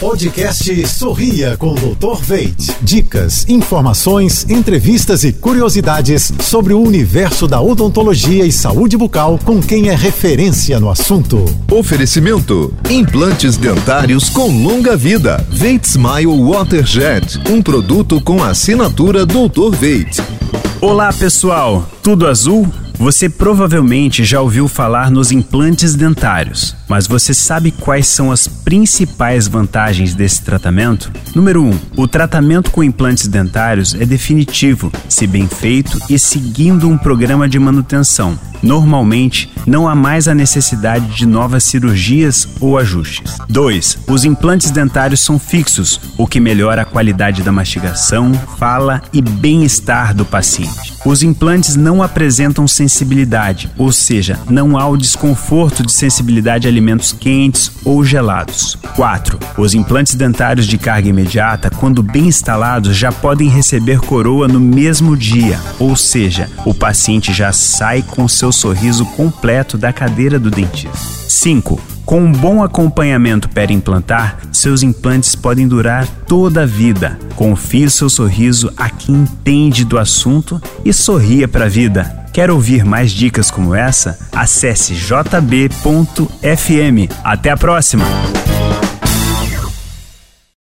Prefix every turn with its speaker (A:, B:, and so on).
A: Podcast Sorria com o Dr. Veit. Dicas, informações, entrevistas e curiosidades sobre o universo da odontologia e saúde bucal com quem é referência no assunto.
B: Oferecimento: implantes dentários com longa vida. Veit Smile Waterjet, um produto com assinatura Dr. Veit.
C: Olá, pessoal. Tudo azul? Você provavelmente já ouviu falar nos implantes dentários, mas você sabe quais são as principais vantagens desse tratamento? Número 1. Um, o tratamento com implantes dentários é definitivo, se bem feito e seguindo um programa de manutenção. Normalmente, não há mais a necessidade de novas cirurgias ou ajustes. 2. Os implantes dentários são fixos, o que melhora a qualidade da mastigação, fala e bem-estar do paciente. Os implantes não apresentam sensibilidade, ou seja, não há o desconforto de sensibilidade a alimentos quentes ou gelados. 4. Os implantes dentários de carga imediata, quando bem instalados, já podem receber coroa no mesmo dia, ou seja, o paciente já sai com seu sorriso completo da cadeira do dentista. 5. Com um bom acompanhamento peri-implantar, seus implantes podem durar toda a vida. Confie seu sorriso a quem entende do assunto e sorria para a vida. Quer ouvir mais dicas como essa? Acesse jb.fm. Até a próxima!